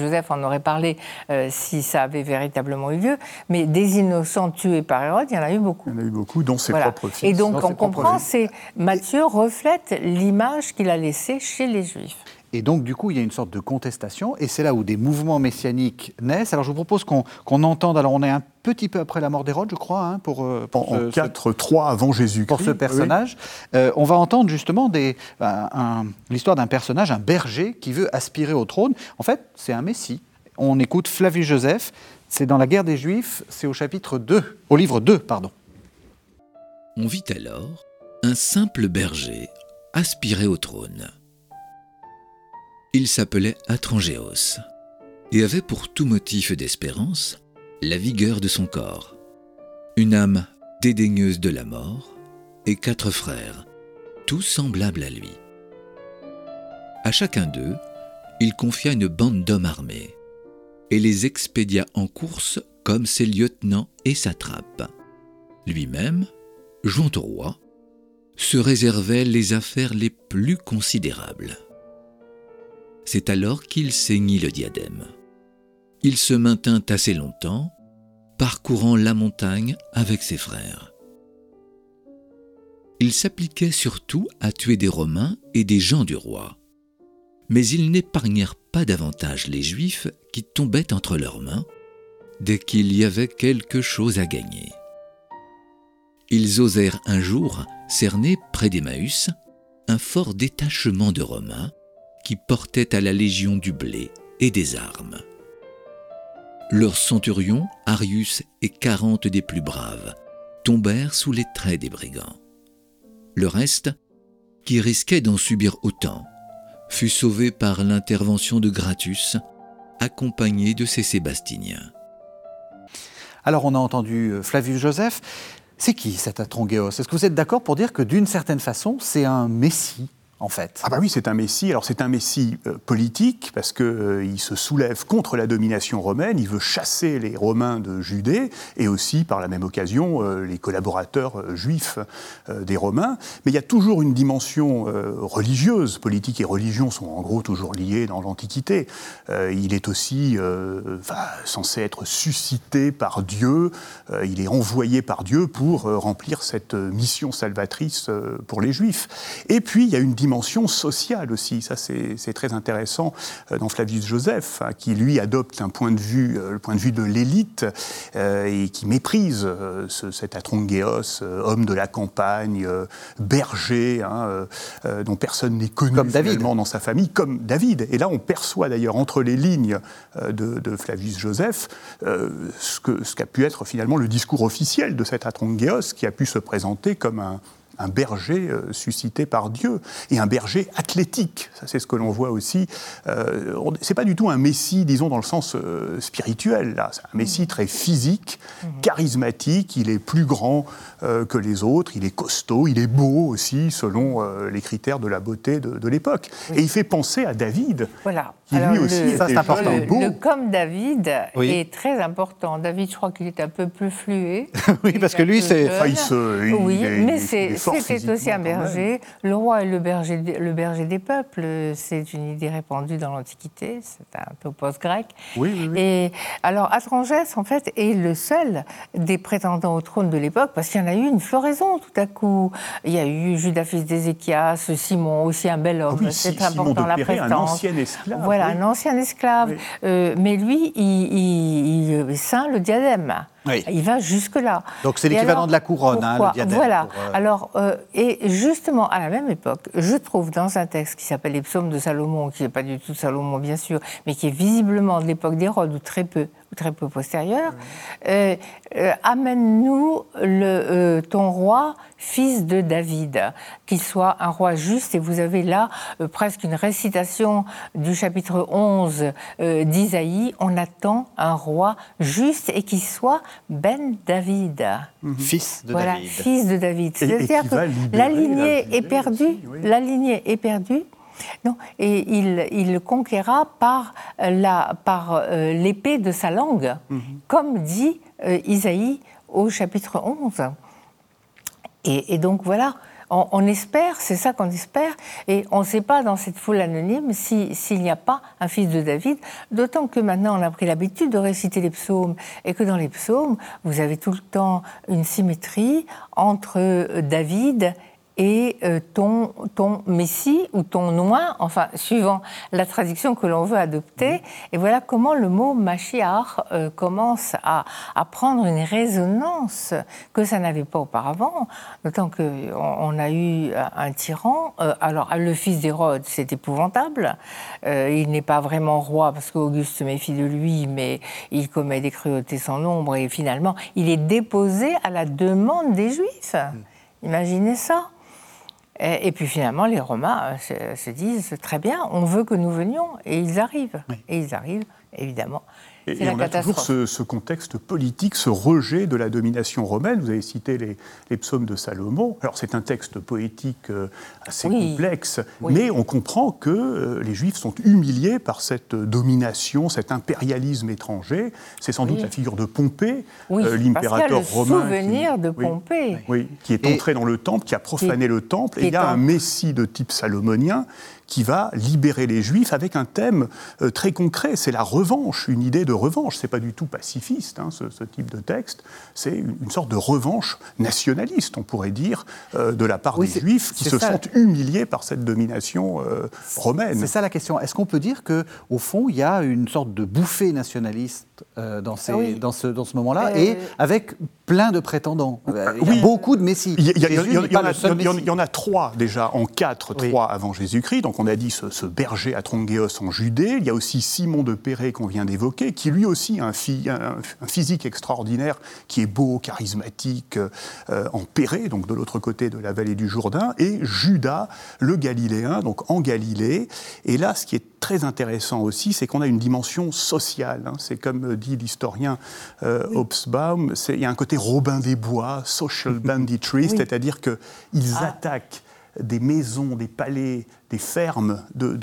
Joseph en aurait parlé euh, si ça avait véritablement eu lieu. Mais des innocents tués par Hérode, il y en a eu beaucoup. Il y en a eu beaucoup, dont ses propres fils. Et donc on comprend, c'est Matthieu reflète l'image qu'il a laissée chez les Juifs. Et donc, du coup, il y a une sorte de contestation, et c'est là où des mouvements messianiques naissent. Alors, je vous propose qu'on entende, alors on est un petit peu après la mort d'Hérode, je crois, hein, pour, euh, pour, En 4-3 avant Jésus-Christ. Pour ce personnage. Euh, on va entendre justement ben, l'histoire d'un personnage, un berger, qui veut aspirer au trône. En fait, c'est un messie. On écoute Flavius Joseph, c'est dans la guerre des Juifs, c'est au chapitre 2, au livre 2, pardon. On vit alors un simple berger aspirer au trône. Il s'appelait Atrangéos et avait pour tout motif d'espérance la vigueur de son corps, une âme dédaigneuse de la mort et quatre frères, tous semblables à lui. À chacun d'eux, il confia une bande d'hommes armés et les expédia en course comme ses lieutenants et satrapes. Lui-même, jouant au roi, se réservait les affaires les plus considérables. C'est alors qu'il ceignit le diadème. Il se maintint assez longtemps, parcourant la montagne avec ses frères. Il s'appliquait surtout à tuer des Romains et des gens du roi. Mais ils n'épargnèrent pas davantage les Juifs qui tombaient entre leurs mains dès qu'il y avait quelque chose à gagner. Ils osèrent un jour cerner près d'Emmaüs un fort détachement de Romains qui portaient à la Légion du blé et des armes. Leurs centurions, Arius et quarante des plus braves, tombèrent sous les traits des brigands. Le reste, qui risquait d'en subir autant, fut sauvé par l'intervention de Gratus, accompagné de ses Sébastiniens. Alors on a entendu euh, Flavius Joseph. C'est qui cet Atrongéos Est-ce que vous êtes d'accord pour dire que d'une certaine façon, c'est un messie? Ah bah oui, c'est un messie. Alors c'est un messie euh, politique parce qu'il euh, se soulève contre la domination romaine. Il veut chasser les Romains de Judée et aussi, par la même occasion, euh, les collaborateurs juifs des Romains. Mais il y a toujours une dimension religieuse. Politique et religion sont en gros toujours liées dans l'Antiquité. il est aussi censé être suscité par Dieu. il est envoyé par Dieu pour remplir cette mission salvatrice pour les Juifs. Et puis il y a une dimension sociale aussi. Ça, c'est très intéressant euh, dans Flavius Joseph, hein, qui lui adopte un point de vue, le point de vue de l'élite et qui méprise cet atrongéos, homme de la campagne, berger, hein, dont personne n'est connu comme dans sa famille, comme David. Et là, on perçoit d'ailleurs entre les lignes de, de Flavius Joseph ce qu'a ce pu être finalement le discours officiel de cet atrongéos, qui a pu se présenter comme un, un berger euh, suscité par Dieu et un berger athlétique. Ça, c'est ce que l'on voit aussi. Euh, c'est pas du tout un messie, disons, dans le sens euh, spirituel. Là, c'est un messie très physique, charismatique. Il est plus grand euh, que les autres. Il est costaud. Il est beau aussi, selon les critères de la beauté de, l'époque. Et il fait penser à David. Voilà. Qui lui aussi le, était important. Le, beau. le comme David est très important. David, je crois qu'il est un peu plus flué. oui, parce que lui, c'est. oui, mais c'est c'était aussi un berger. Le roi est le berger, le berger des peuples. C'est une idée répandue dans l'Antiquité. C'est un topos grec. Oui, oui, oui. Et alors, Atrangès, en fait, est le seul des prétendants au trône de l'époque, parce qu'il y en a eu une floraison tout à coup. Il y a eu Judas, fils d'Ézéchias, Simon, aussi un bel homme. Ah c'est important, la prestance. Un ancien esclave. Voilà, un ancien esclave. Euh, mais lui, il, il, ceint le diadème. Il va jusque-là. Donc c'est l'équivalent de la couronne, hein, le diadème. Voilà. Euh, alors, euh, et justement, à la même époque, je trouve dans un texte qui s'appelle Les Psaumes de Salomon, qui n'est pas du tout Salomon, bien sûr, mais qui est visiblement de l'époque d'Hérode, ou très peu, très peu postérieur, euh, euh, amène-nous euh, ton roi, fils de David, qu'il soit un roi juste. Et vous avez là presque une récitation du chapitre 11 d'Isaïe. On attend un roi juste et qui soit Ben David. Mhm. Fils de voilà, David. Fils de David. C'est-à-dire que la lignée est perdue. La lignée est perdue. Non, et il, il conquérera par euh, l'épée de sa langue, mhm. comme dit euh, Isaïe au chapitre 11. Et, donc voilà, on, espère, c'est ça qu'on espère, et on ne sait pas dans cette foule anonyme s'il n'y a pas un fils de David, d'autant que maintenant on a pris l'habitude de réciter les psaumes, et que dans les psaumes, vous avez tout le temps une symétrie entre euh, David et euh, ton, ton Messie ou ton Noin, enfin, suivant la traduction que l'on veut adopter. Et voilà comment le mot Machiach euh, commence à, à, prendre une résonance que ça n'avait pas auparavant, d'autant qu'on on a eu un tyran. Euh, alors, le fils d'Hérode, c'est épouvantable. il n'est pas vraiment roi parce qu'Auguste se méfie de lui, mais il commet des cruautés sans nombre et finalement, il est déposé à la demande des Juifs. Mm. Imaginez ça. Et, puis finalement, les Romains euh, se, disent très bien, on veut que nous venions, et ils arrivent. Et ils arrivent, évidemment. Et, on a toujours ce, contexte politique, ce rejet de la domination romaine. Vous avez cité les, psaumes de Salomon. Alors c'est un texte poétique euh, assez complexe, mais on comprend que euh, les Juifs sont humiliés par cette domination, cet impérialisme étranger. C'est sans doute la figure de Pompée, euh, l'impérateur romain. Le souvenir de Pompée. Oui, qui est entré dans le temple, qui a profané le temple. Et il y a un messie de type salomonien qui va libérer les Juifs avec un thème euh, très concret, c'est la revanche, une idée de revanche. C'est pas du tout pacifiste, hein, ce, type de texte. C'est une, sorte de revanche nationaliste, on pourrait dire, euh, de la part des Juifs qui se sentent humiliés par cette domination euh, romaine. C'est ça la question. Est-ce qu'on peut dire que, au fond, il y a une sorte de bouffée nationaliste dans, ces, dans ce, dans ce moment-là, et avec plein de prétendants? Il y a beaucoup de messies. Il y, en a trois déjà, en quatre, trois avant Jésus-Christ. Donc on a dit ce, berger à Trongéos en Judée. Il y a aussi Simon de Péré qu'on vient d'évoquer, qui lui aussi a un, un, physique extraordinaire, qui est beau, charismatique, euh, en Péré, donc de l'autre côté de la vallée du Jourdain, et Judas, le Galiléen, donc en Galilée. Et là, ce qui est très intéressant aussi, c'est qu'on a une dimension sociale. Hein. C'est comme dit l'historien euh, Hobsbawm, il y a un côté Robin des Bois, social banditry, c'est-à-dire qu'ils ah. attaquent des maisons, des palais, des fermes de,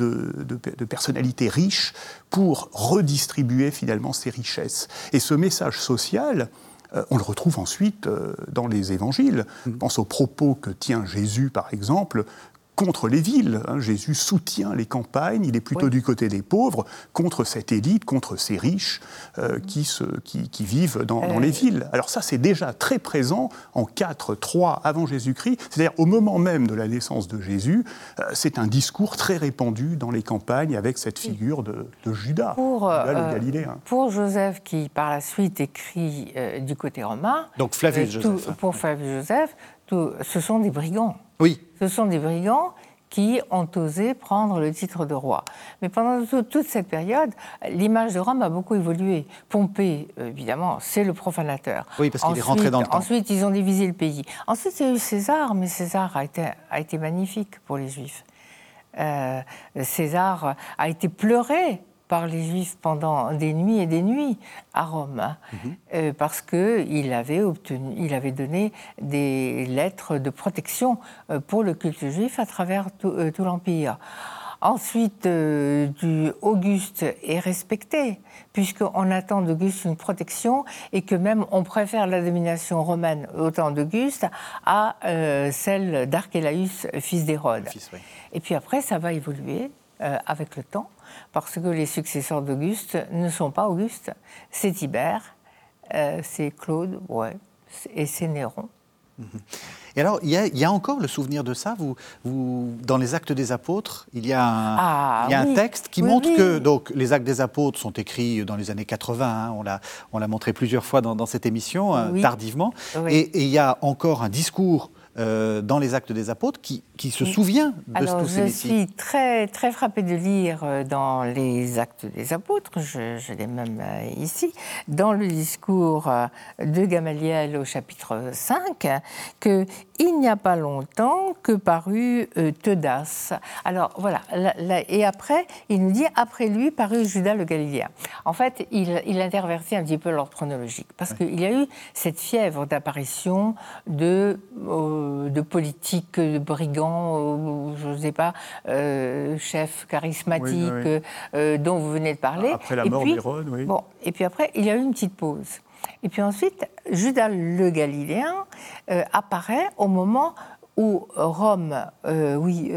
personnalités riches pour redistribuer finalement ces richesses. Et ce message social, euh, on le retrouve ensuite euh, dans les évangiles. On mm. pense aux propos que tient Jésus, par exemple, contre les villes. Hein. Jésus soutient les campagnes, il est plutôt du côté des pauvres, contre cette élite, contre ces riches euh, qui, se, qui, vivent dans, dans, les villes. Alors ça, c'est déjà très présent en 4, 3 avant Jésus-Christ, c'est-à-dire au moment même de la naissance de Jésus, c'est un discours très répandu dans les campagnes avec cette figure de, Judas, pour, Judas Pour Joseph, qui par la suite écrit du côté romain, donc Flavius Joseph. pour Flavius Joseph, ce sont des brigands. Oui. Ce sont des brigands qui ont osé prendre le titre de roi. Mais pendant toute cette période, l'image de Rome a beaucoup évolué. Pompée, évidemment, c'est le profanateur. Oui, parce qu'il est rentré dans le temps. Ensuite, ils ont divisé le pays. Ensuite, il y a eu César, mais César a été, a été magnifique pour les Juifs. Euh, César a été pleuré par les Juifs pendant des nuits et des nuits à Rome, hein. mhm. euh, parce qu'il avait, obtenu, il avait donné des lettres de protection euh, pour le culte juif à travers tout, euh, l'Empire. Ensuite, du Auguste est respecté, puisqu'on attend d'Auguste une protection et que même on préfère la domination romaine au temps d'Auguste à celle d'Archélaüs, fils d'Hérode. Et puis après, ça va évoluer avec le temps parce que les successeurs d'Auguste ne sont pas Auguste, c'est Tibère, euh, c'est Claude, ouais, et c'est Néron. Mhm. Et alors, il y, a, encore le souvenir de ça? Vous, vous, dans les Actes des Apôtres, il y a un, ah il y a un texte qui montre que donc, les Actes des Apôtres sont écrits dans les années 80. Hein, on l'a montré plusieurs fois dans, cette émission, euh, tardivement. Et, et, il y a encore un discours euh, dans les Actes des Apôtres qui, qui se souvient de tous ces Je suis très, très frappée de lire euh, dans les Actes des Apôtres, je, je l'ai même euh, ici, dans le discours de Gamaliel au chapitre 5, que il n'y a pas longtemps que parut Teudas. Alors voilà, et après, il nous dit après lui parut Judas le Galiléen. En fait, il, il intervertit un petit peu l'ordre chronologique, parce qu'il y a eu cette fièvre d'apparition de de politique de brigands, je ne sais pas, euh, chef charismatique euh, dont vous venez de parler. Après la mort oui. Bon, et puis après, il y a eu une petite pause. Et puis ensuite, Judas le Galiléen euh, apparaît au moment où Rome, oui,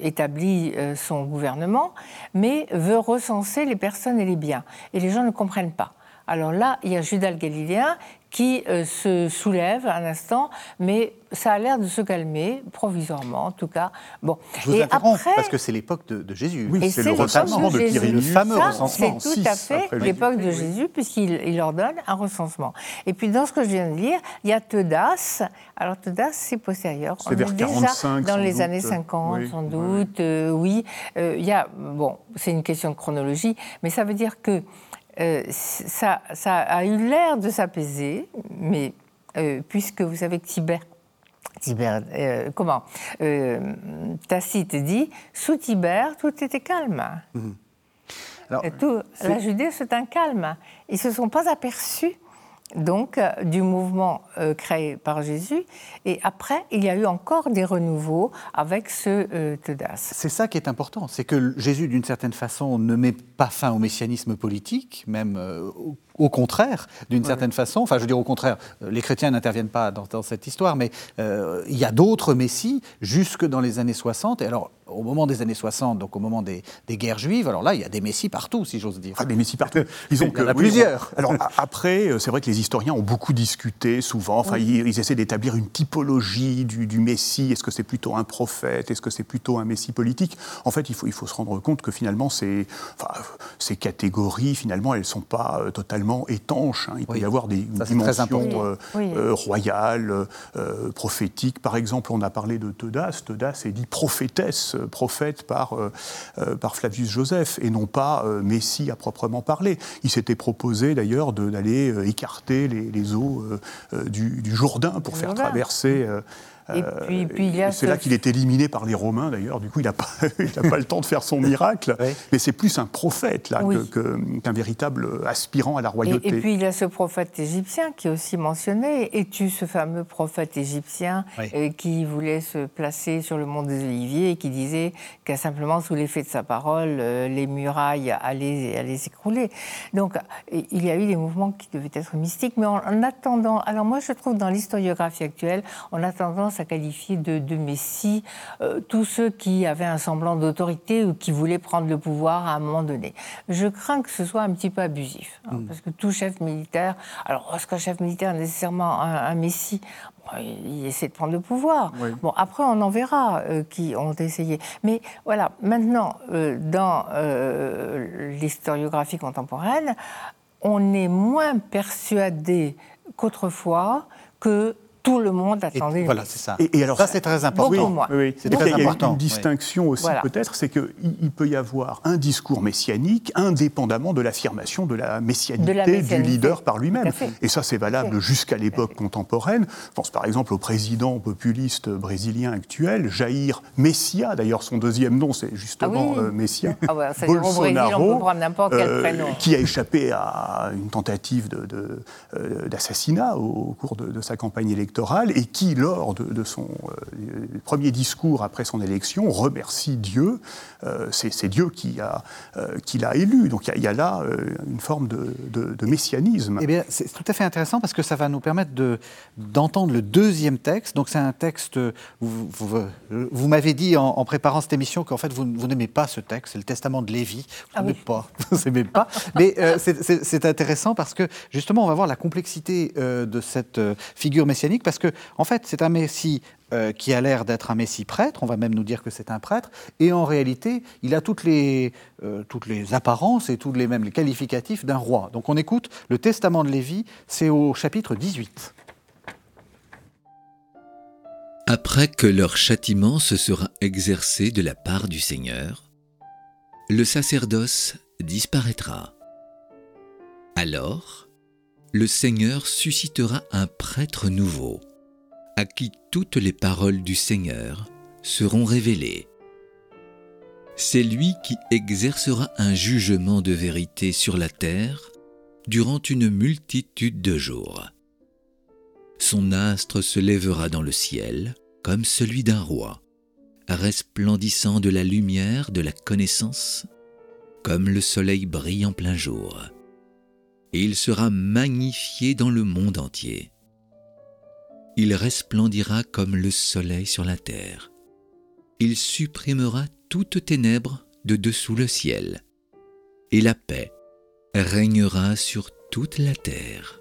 établit son gouvernement, mais veut recenser les personnes et les biens. Et les gens ne comprennent pas. Alors là, il y a Judas le Galiléen qui euh, se soulève un instant, mais ça a l'air de se calmer, provisoirement en tout cas. Bon. Je vous et interromps, parce que c'est l'époque de, Jésus. Oui, c'est le recensement de, Jésus. le fameux recensement. C'est tout à fait l'époque de Jésus, puisqu'il il ordonne un recensement. Et puis dans ce que je viens de lire, il y a Teudas. Alors Teudas, c'est postérieur. C'est vers 45, Dans les années 50, sans doute, oui. Euh, il y a, bon, c'est une question de chronologie, mais ça veut dire que euh, ça, a eu l'air de s'apaiser, mais euh, puisque vous savez que Tibère, euh, comment Tacite dit, sous Tibère, tout était calme. Mhm. la Judée, c'est un calme. Ils ne se sont pas aperçus donc euh, du mouvement euh, créé par Jésus. Et après, il y a eu encore des renouveaux avec ce euh. C'est ça qui est important, c'est que Jésus, d'une certaine façon, ne met pas fin au messianisme politique, même au contraire, d'une certaine façon. Enfin, je veux dire au contraire, les chrétiens n'interviennent pas dans, cette histoire, mais il y a d'autres messies jusque dans les années 60. Et alors, au moment des années 60, donc au moment des, guerres juives, alors là, il y a des messies partout, si j'ose dire. Ah, des messies partout. Ils ont il y en a plusieurs. alors après, euh, c'est vrai que les historiens ont beaucoup discuté, souvent. Enfin, ils, essaient d'établir une typologie du, messie. Est-ce que c'est plutôt un prophète? Est-ce que c'est plutôt un messie politique? En fait, il faut, il faut se rendre compte que finalement, ces, enfin, ces catégories, finalement, elles ne sont pas euh, totalement étanches. Hein. Il peut y avoir des dimensions euh, royales, prophétiques. Par exemple, on a parlé de Teudas. Teudas est dit prophétesse prophète par, euh, euh, par Flavius Joseph et non pas euh, Messie à proprement parler. Il s'était proposé d'ailleurs d'aller écarter les, eaux du, Jourdain pour faire traverser et puis, puis c'est là qu'il est éliminé par les Romains, d'ailleurs. Du coup, il n'a pas, pas le temps de faire son miracle. Mais c'est plus un prophète, là, qu'un véritable aspirant à la royauté. Et, puis, il y a ce prophète égyptien qui est aussi mentionné. Es-tu ce fameux prophète égyptien euh, qui voulait se placer sur le mont des Oliviers et qui disait qu'à simplement sous l'effet de sa parole, euh, les murailles allaient, allaient s'écrouler? Donc, il y a eu des mouvements qui devaient être mystiques. Mais en, en attendant... Alors, moi, je trouve dans l'historiographie actuelle, on a tendance à qualifier de, de messie euh, tous ceux qui avaient un semblant d'autorité ou qui voulaient prendre le pouvoir à un moment donné. Je crains que ce soit un petit peu abusif, hein, mm. parce que tout chef militaire, alors est-ce qu'un chef militaire est nécessairement un, messie il essaie de prendre le pouvoir. Bon, après, on en verra euh, qui ont essayé. Mais voilà, maintenant, euh, dans l'historiographie contemporaine, on est moins persuadé qu'autrefois que tout le monde attendait. voilà, c'est ça. Et, alors, ça, c'est très important. Oui, oui, c'est très important. Une distinction aussi, peut-être, c'est qu'il il peut y avoir un discours messianique indépendamment de l'affirmation de la messianité du leader par lui-même. Et ça, c'est valable jusqu'à l'époque contemporaine. Je pense par exemple au président populiste brésilien actuel, Jair Messia. D'ailleurs, son deuxième nom, c'est justement ah Messia. Ah ouais, Bolsonaro, euh, qui a échappé à une tentative d'assassinat de, de, au cours de sa campagne électorale et qui, lors de, son euh, premier discours après son élection, remercie Dieu. Euh, c'est Dieu qui a euh, qui l'a élu. Donc il y, a là une forme de, messianisme. Eh bien, c'est tout à fait intéressant parce que ça va nous permettre d'entendre le deuxième texte. Donc c'est un texte. Vous, vous, m'avez dit en, préparant cette émission qu'en fait vous, n'aimez pas ce texte. C'est le Testament de Lévi. Vous ah n'aimez pas. Vous n'aimez pas. Mais c'est intéressant parce que justement on va voir la complexité de cette figure messianique parce que, en fait, c'est un Messie euh, qui a l'air d'être un Messie prêtre, on va même nous dire que c'est un prêtre, et en réalité, il a toutes les, euh, apparences et tous les mêmes les qualificatifs d'un roi. Donc on écoute le Testament de Lévi, c'est au chapitre 18. Après que leur châtiment se sera exercé de la part du Seigneur, le sacerdoce disparaîtra. Alors, le Seigneur suscitera un prêtre nouveau, à qui toutes les paroles du Seigneur seront révélées. C'est lui qui exercera un jugement de vérité sur la terre durant une multitude de jours. Son astre se lèvera dans le ciel comme celui d'un roi, resplendissant de la lumière de la connaissance, comme le soleil brille en plein jour et il sera magnifié dans le monde entier. Il resplendira comme le soleil sur la terre. Il supprimera toute ténèbres de dessous le ciel, et la paix régnera sur toute la terre.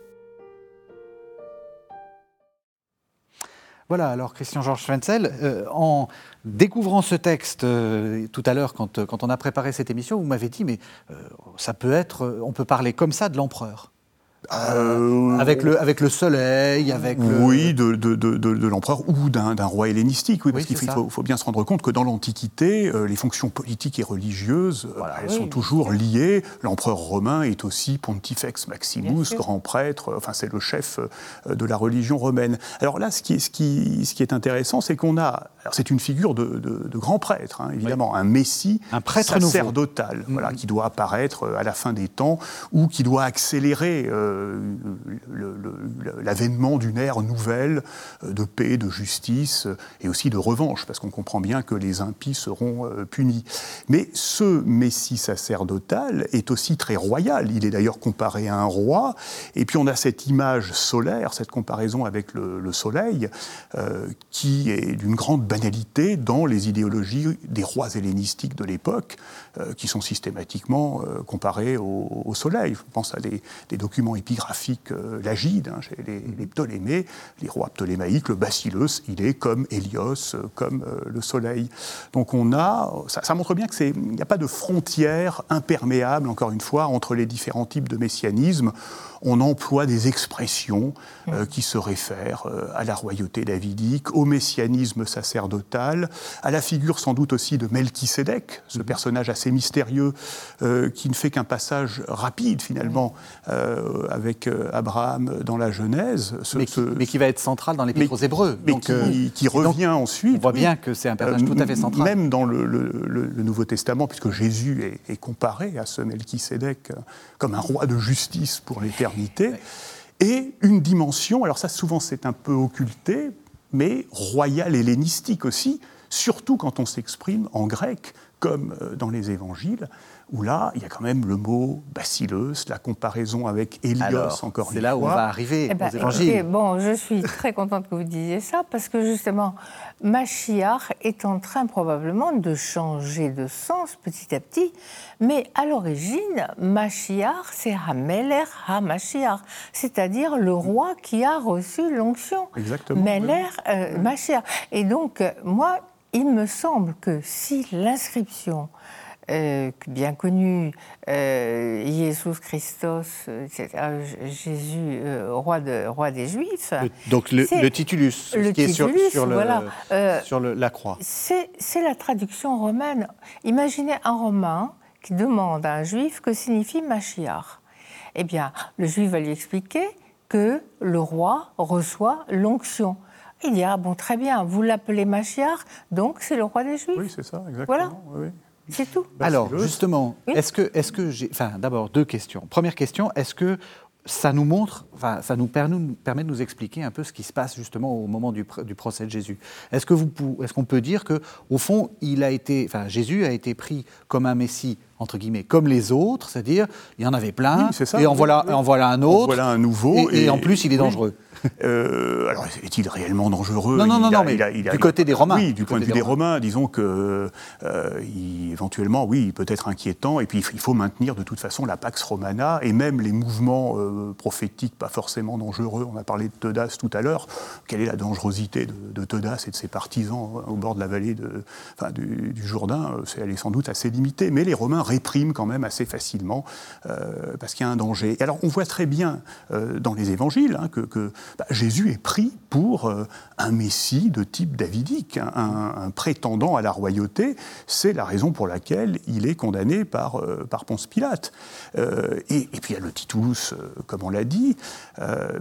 Voilà, alors Christian Georges Schwenzel, euh, en découvrant ce texte euh, tout à l'heure, quand, quand, on a préparé cette émission, vous m'avez dit, mais euh, ça peut être, on peut parler comme ça de l'empereur. Euh, avec, le, avec le soleil, avec Oui, de, de, de, de l'empereur ou d'un roi hellénistique, oui, parce qu'il faut, faut, bien se rendre compte que dans l'Antiquité, euh, les fonctions politiques et religieuses, euh, elles sont toujours liées. L'empereur romain est aussi pontifex maximus, grand prêtre, enfin c'est le chef de la religion romaine. Alors là, ce qui est, ce qui, ce qui est intéressant, c'est qu'on a, c'est une figure de, grand prêtre, hein, évidemment, un messie un prêtre sacerdotal, voilà, mm-hmm. qui doit apparaître à la fin des temps ou qui doit accélérer l'avènement d'une ère nouvelle euh, de paix, de justice euh, et aussi de revanche, parce qu'on comprend bien que les impies seront euh, punis. Mais ce Messie sacerdotal est aussi très royal. Il est d'ailleurs comparé à un roi. Et puis on a cette image solaire, cette comparaison avec le, soleil, qui est d'une grande banalité dans les idéologies des rois hellénistiques de l'époque, qui sont systématiquement comparés au, soleil. Je pense à des, documents épigraphique euh, l'agide, hein, les, Ptolémées, les rois ptolémaïques, le bacillus, il est comme Hélios, euh, comme euh, le soleil. Donc on a, ça, montre bien qu'il n'y a pas de frontière imperméable, encore une fois, entre les différents types de messianisme on emploie des expressions euh, qui se réfèrent euh, à la royauté davidique, au messianisme sacerdotal, à la figure sans doute aussi de Melchisédek, ce mhm. personnage assez mystérieux euh, qui ne fait qu'un passage rapide finalement avec Abraham dans la Genèse. mais, qui, va être central dans l'Épître aux Hébreux. Mais qui, revient ensuite. On voit bien que c'est un personnage tout à fait central. Même dans le, Nouveau Testament, puisque Jésus est, est comparé à ce Melchisédek comme un roi de justice pour l'éternité, et une dimension, alors ça souvent c'est un peu occulté, mais royale hellénistique aussi, surtout quand on s'exprime en grec comme dans les évangiles, où là, il y a quand même le mot basileus, la comparaison avec Hélios, Alors, encore une C'est là où on fois. va arriver Eh ben, aux évangiles. écoutez, bon, je suis très contente que vous disiez ça parce que justement, Machiach est en train probablement de changer de sens petit à petit. Mais à l'origine, Machiach, c'est Hameler HaMashiach, c'est-à-dire le roi qui a reçu l'onction. Exactement, Meler, euh, Mashiach. Et donc, euh, moi, il me semble que si l'inscription euh, bien connue, euh, Jesus Christos, euh, etc., Jésus, euh, roi, de, roi des Juifs, Le- donc le, titulus, le ce qui est sur, titulus, sur le- voilà. Euh, sur le- la croix. c'est la traduction romaine. Imaginez un Romain qui demande à un Juif que signifie Machiach. Eh bien, le Juif va lui expliquer que le roi reçoit l'onction. Il dit, ah bon, très bien, vous l'appelez Machiach, donc c'est le roi des Juifs. Oui, c'est ça, exactement. Voilà. oui, oui. C'est tout. Alors, Basileus. justement, Oui. est-ce que, est-ce que j'ai. Enfin, d'abord, deux questions. Première question, est-ce que ça nous montre, enfin, ça nous permet, de nous expliquer un peu ce qui se passe justement au moment du, du procès de Jésus? Est-ce que vous, pou- est-ce qu'on peut dire que, au fond, il a été, enfin, Jésus a été pris comme un Messie entre guillemets, comme les autres, c'est-à-dire il y en avait plein, Oui, ça, et en voilà, en un En autre, voilà un nouveau. et, et en plus il est dangereux. Euh, alors, est-il réellement dangereux? Non, non, Il non, a- non, mais il a- il a- du côté des Romains. Oui, Du du point de vue des des Romains, disons que euh, il- éventuellement, oui, il peut être inquiétant. Et puis, il faut maintenir de toute façon la Pax Romana et même les mouvements euh, prophétiques pas forcément dangereux. On a parlé de Teudas tout à l'heure. Quelle est la dangerosité de, de Teudas et de ses partisans au bord de la vallée de, enfin, du, du Jourdain? C'est- Elle est sans doute assez limitée. Mais les Romains répriment quand même assez facilement euh, parce qu'il y a un danger. Alors, on voit très bien euh, dans les évangiles hein, que, bah, Jésus est pris pour euh, un messie de type davidique, un, un- un prétendant à la royauté. C'est la raison pour laquelle il est condamné par, par Ponce Pilate. Et, puis il y a le Titulus, comme on l'a dit.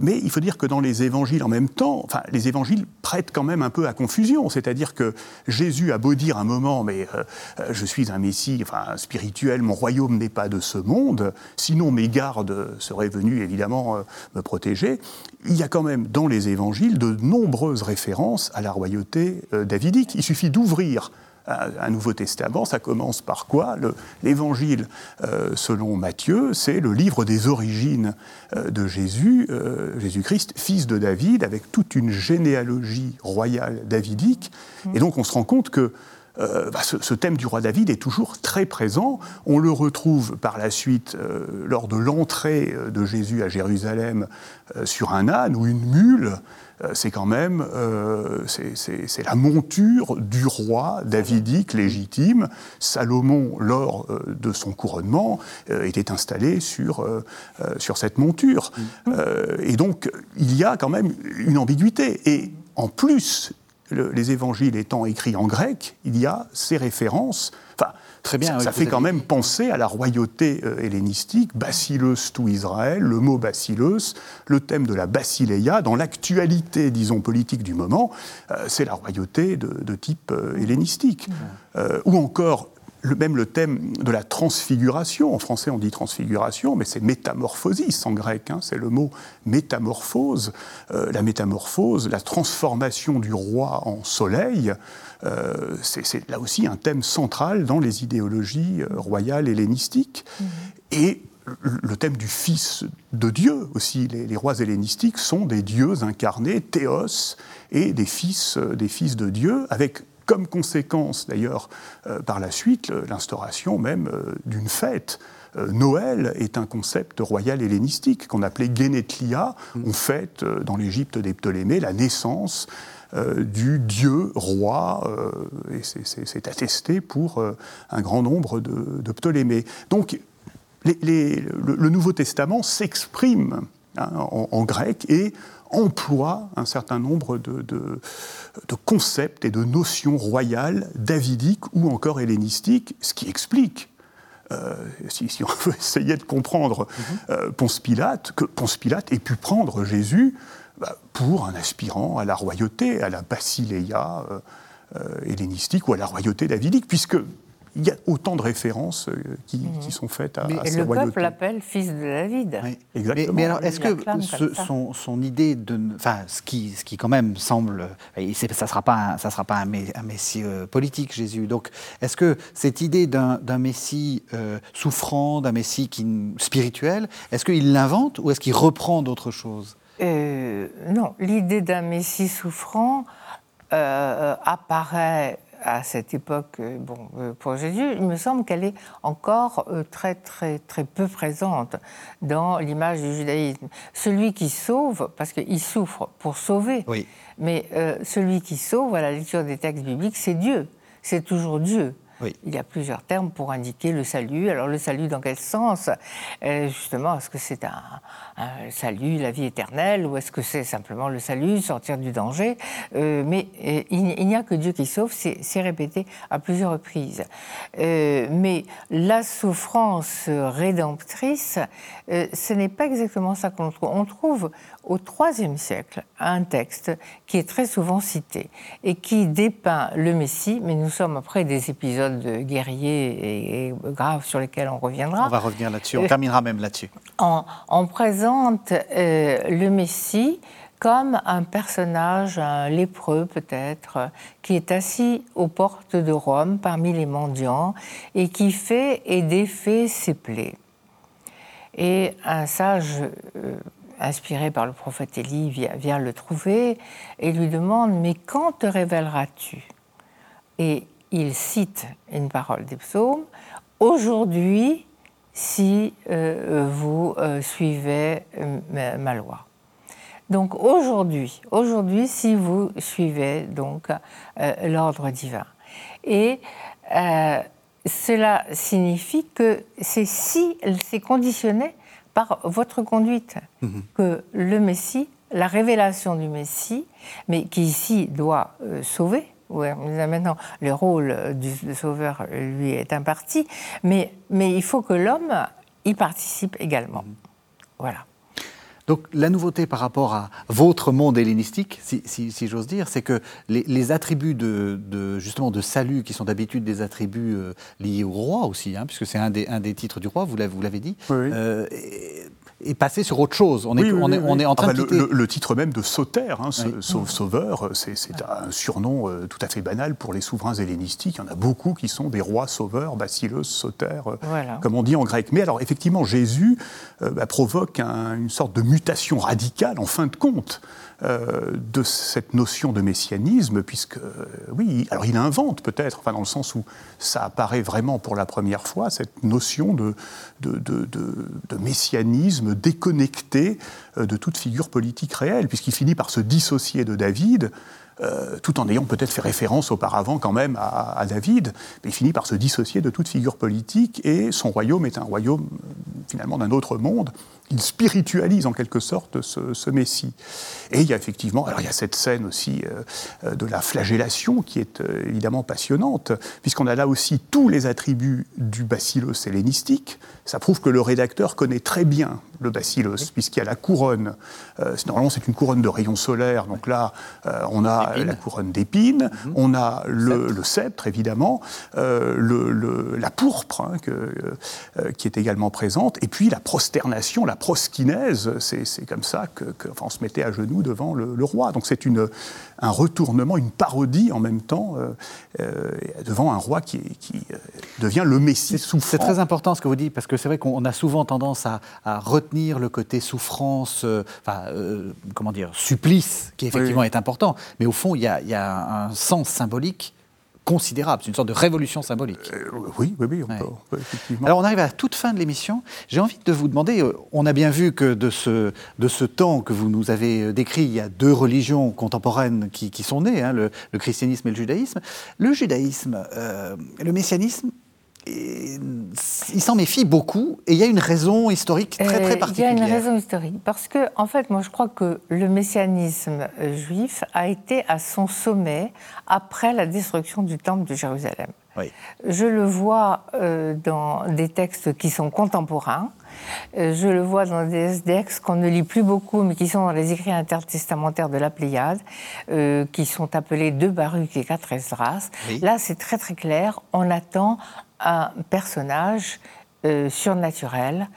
Mais il faut dire que dans les évangiles, en même temps, enfin, les évangiles prêtent quand même un peu à confusion. C'est-à-dire que Jésus a beau dire un moment, mais je suis un messie enfin, spirituel, mon royaume n'est pas de ce monde, sinon mes gardes seraient venus évidemment euh, me protéger. Il y a quand même dans les évangiles de nombreuses références à la royauté euh, davidique. Il suffit d'ouvrir un Nouveau Testament, ça commence par quoi? Le- L'évangile, euh, selon Matthieu, c'est le livre des origines euh, de Jésus, euh, Jésus-Christ, fils de David, avec toute une généalogie royale davidique. Et donc on se rend compte que euh, bah, ce, ce thème du roi David est toujours très présent. On le retrouve par la suite euh, lors de l'entrée euh, de Jésus à Jérusalem euh, sur un âne ou une mule. C'est quand même c'est- la monture du roi davidique légitime. Salomon, lors de son couronnement, était installé sur, sur cette monture. Et donc, il y a quand même une ambiguïté. Et en plus, le- les évangiles étant écrits en grec, il y a ces références. Enfin, Très bien, ça, fait quand même penser à la royauté euh, hellénistique, Basileus tout Israël, le mot Basileus, le thème de la Basileia, dans l'actualité, disons, politique du moment, euh, c'est la royauté de, de type euh, hellénistique. Ou encore, le, même le thème de la transfiguration, en français on dit transfiguration, mais c'est métamorphosis en grec, hein, c'est le mot métamorphose, Euh, la métamorphose, la transformation du roi en soleil, euh, c'est là aussi un thème central dans les idéologies euh, royales hellénistiques. Et le thème du Fils de Dieu aussi, les, les rois hellénistiques sont des dieux incarnés, théos, et des fils, des fils de Dieu, avec comme conséquence d'ailleurs euh, par la suite l'instauration même euh, d'une fête. Euh, Noël est un concept royal hellénistique qu'on appelait Genetlia. On fête euh, dans l'Égypte des Ptolémées la naissance du dieu roi, et c'est- attesté pour un grand nombre de, de Ptolémées. Donc les- les- le, le Nouveau Testament s'exprime hein, en, en grec et emploie un certain nombre de, de- de concepts et de notions royales, davidiques ou encore hellénistiques, ce qui explique euh, si, si on veut essayer de comprendre euh, Ponce Pilate, que Ponce Pilate ait pu prendre Jésus bah, pour un aspirant à la royauté, à la basileia euh, hellénistique ou à la royauté davidique, puisque il y a autant de références euh, qui, mhm. sont faites à, mais Le peuple l'appelle fils de David. Oui. Exactement. Mais, alors, est-ce que son, son, idée de. Enfin, ce qui, ce qui quand même semble. Ça ne sera pas, un, ça sera pas un, messie euh, politique, Jésus. Donc, est-ce que cette idée d'un messie euh, souffrant, d'un messie qui, spirituel, est-ce qu'il l'invente ou est-ce qu'il reprend d'autres choses? Non, l'idée d'un messie souffrant apparaît à cette époque, euh, bon, euh, pour Jésus, il me semble qu'elle est encore euh, très, très, très peu présente dans l'image du judaïsme. Celui qui sauve, parce qu'il souffre pour sauver, oui. mais celui qui sauve, à la lecture des textes bibliques, c'est Dieu. C'est toujours Dieu. Il y a plusieurs termes pour indiquer le salut. Alors le salut dans quel sens? Justement, est-ce que c'est un, salut, la vie éternelle, ou est-ce que c'est simplement le salut, sortir du danger? Euh, Mais euh, il, n'y a que Dieu qui sauve, c'est répété à plusieurs reprises. Euh, mais la souffrance rédemptrice, ce n'est pas exactement ça qu'on trouve. On trouve au IIIe siècle un texte qui est très souvent cité et qui dépeint le Messie, mais nous sommes après des épisodes guerriers et, graves sur lesquels on reviendra. On va revenir là-dessus, on terminera même là-dessus. En présente euh, le Messie comme un personnage, un lépreux peut-être, qui est assis aux portes de Rome parmi les mendiants et qui fait et défait ses plaies. Et un sage, euh, inspiré par le prophète Élie, vient, le trouver et lui demande Mais quand te révéleras-tu? Et il cite une parole des psaumes Aujourd'hui, si euh, vous euh, suivez euh, ma, loi. Donc aujourd'hui, aujourd'hui, si vous suivez donc l'ordre divin, et cela signifie que c'est si c'est conditionné par votre conduite mhm. que le Messie, la révélation du Messie, mais qui ici doit sauver, oui, maintenant, le rôle du, sauveur lui est imparti, mais, mais il faut que l'homme y participe également. Voilà. Donc la nouveauté par rapport à votre monde hellénistique, si, j'ose dire, c'est que les, attributs de, justement de salut, qui sont d'habitude des attributs euh, liés au roi aussi, hein, puisque c'est un des, un des titres du roi, vous l'avez dit, euh, et passer sur autre chose. On est, on, est, on est en train ah de bah, le, titre même de Sauter, hein, sauveur, c'est un surnom euh, tout à fait banal pour les souverains hellénistiques. Il y en a beaucoup qui sont des rois sauveurs, Basileus, Sauter, euh, comme on dit en grec. Mais alors effectivement, Jésus euh, bah, provoque une sorte de mutation radicale en fin de compte. Euh, de cette notion de messianisme, puisque, euh, oui, alors il invente peut-être, enfin dans le sens où ça apparaît vraiment pour la première fois, cette notion de, messianisme déconnecté euh, de toute figure politique réelle, puisqu'il finit par se dissocier de David. tout en ayant peut-être fait référence auparavant quand même à, David, mais il finit par se dissocier de toute figure politique et son royaume est un royaume finalement d'un autre monde il spiritualise en quelque sorte ce, Messie. Et il y a effectivement, alors il y a cette scène aussi euh, euh, de la flagellation qui est euh, évidemment passionnante, puisqu'on a là aussi tous les attributs du bacillus hellénistique. Ça prouve que le rédacteur connaît très bien le bacillus, puisqu'il y a la couronne. normalement, c'est une couronne de rayons solaires, donc là, on a la couronne d'épines, mhm. on a le, sceptre, évidemment, le, la pourpre hein, qui est également présente, et puis la prosternation, la proskinèse, c'est comme ça qu'on se mettait à genoux devant le, roi. Donc c'est un retournement, une parodie en même temps euh, euh, devant un roi qui, euh, devient le Messie souffrant. C'est très important ce que vous dites, parce que c'est vrai qu'on a souvent tendance à, retenir le côté souffrance, enfin, comment dire, supplice, qui effectivement est important. Mais au fond, il y a un sens symbolique considérable. C'est une sorte de révolution symbolique. Euh, oui, oui, oui, effectivement. Alors on arrive à la toute fin de l'émission. J'ai envie de vous demander, euh, on a bien vu que de ce, de ce temps que vous nous avez euh, décrit, il y a deux religions contemporaines qui, sont nées, hein, le, christianisme et le judaïsme. Le judaïsme, le messianisme, il s'en méfie beaucoup et il y a une raison historique très très particulière. Il y a une raison historique parce que en fait moi je crois que le messianisme euh, juif a été à son sommet après la destruction du temple de Jérusalem. Je le vois euh, dans des textes qui sont contemporains Euh, je le vois dans des SDX qu'on ne lit plus beaucoup, mais qui sont dans les écrits intertestamentaires de la Pléiade, euh, qui sont appelés deux Baruch et quatre Esdras. Là, c'est très très clair. On attend un personnage euh, surnaturel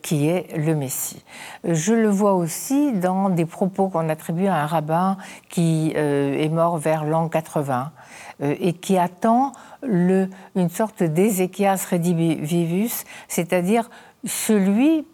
qui est le Messie. Je le vois aussi dans des propos qu'on attribue à un rabbin qui est mort vers l'an 80 et qui attend une sorte d'Ézéchias redivivus, c'est-à-dire celui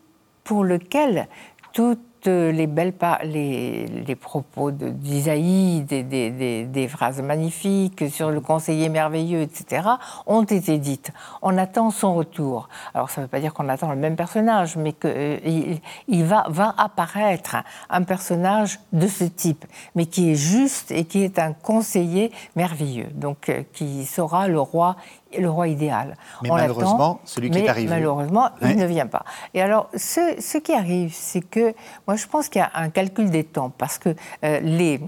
pour lequel toutes les belles les, propos d'Isaïe, des, des, des, phrases magnifiques sur le conseiller merveilleux, etc., ont été dites. On attend son retour. Alors ça ne veut pas dire qu'on attend le même personnage, mais qu'il euh, va apparaître un personnage de ce type, mais qui est juste et qui est un conseiller merveilleux, donc euh, qui sera le roi le roi idéal. Mais malheureusement, celui qui est arrivé. Malheureusement, il ne vient pas. Et alors, ce, ce qui arrive, c'est que moi, je pense qu'il y a un calcul des temps, parce que euh, les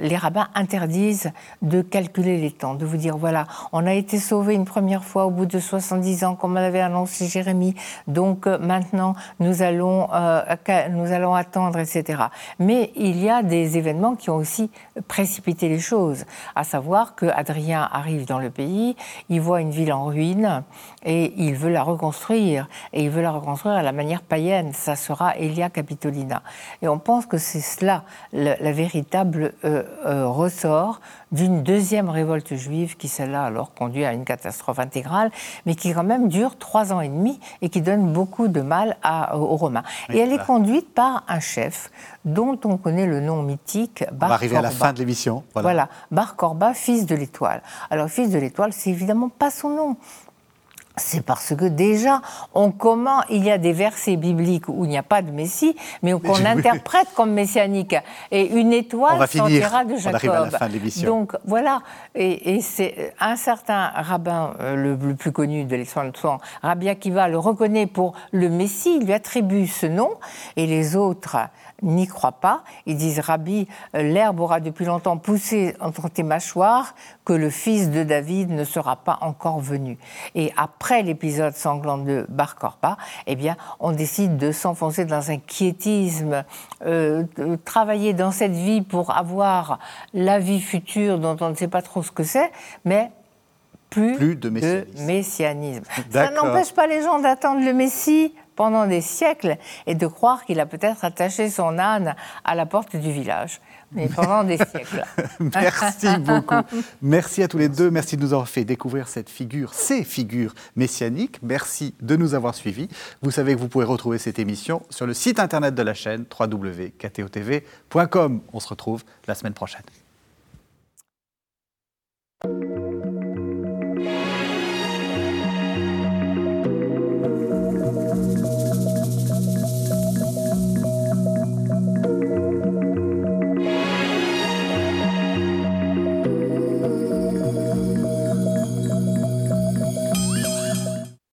les rabbins interdisent de calculer les temps, de vous dire voilà, on a été sauvé une première fois au bout de 70 ans, comme l'avait annoncé Jérémie, donc euh, maintenant nous allons, euh, nous allons attendre, etc. Mais il y a des événements qui ont aussi précipité les choses, à savoir que Adrien arrive dans le pays, il voit une ville en ruine et il veut la reconstruire, et il veut la reconstruire à la manière païenne, ça sera Elia Capitolina. Et on pense que c'est cela la, véritable. Euh, euh, ressort d'une deuxième révolte juive qui, celle-là, alors conduit à une catastrophe intégrale, mais qui quand même dure trois ans et demi et qui donne beaucoup de mal aux Romains. et elle est conduite par un chef dont on connaît le nom mythique, Bar On va arriver à la fin de l'émission. Voilà. voilà, Bar Corba, fils de l'étoile. Alors, fils de l'étoile, c'est évidemment pas son nom c'est parce que déjà, on comment il y a des versets bibliques où il n'y a pas de Messie, mais qu'on interprète comme messianique. Et une étoile sortira de Jacob. On à la fin de Donc voilà, et, c'est un certain rabbin, euh, le, plus connu de son, Rabbi Akiva, le reconnaît pour le Messie, il lui attribue ce nom, et les autres n'y croient pas. Ils disent Rabbi, euh, l'herbe aura depuis longtemps poussé entre tes mâchoires, que le fils de David ne sera pas encore venu. Et après l'épisode sanglant de Bar Korba, eh bien, on décide de s'enfoncer dans un quiétisme, euh, travailler dans cette vie pour avoir la vie future dont on ne sait pas trop ce que c'est, mais plus, de messianisme. Ça n'empêche pas les gens d'attendre le Messie pendant des siècles et de croire qu'il a peut-être attaché son âne à la porte du village. Mais pendant des siècles. Merci beaucoup. Merci à tous les deux. Merci de nous avoir fait découvrir cette figure, ces figures messianiques. Merci de nous avoir suivis. Vous savez que vous pouvez retrouver cette émission sur le site internet de la chaîne www.ktotv.com. On se retrouve la semaine prochaine.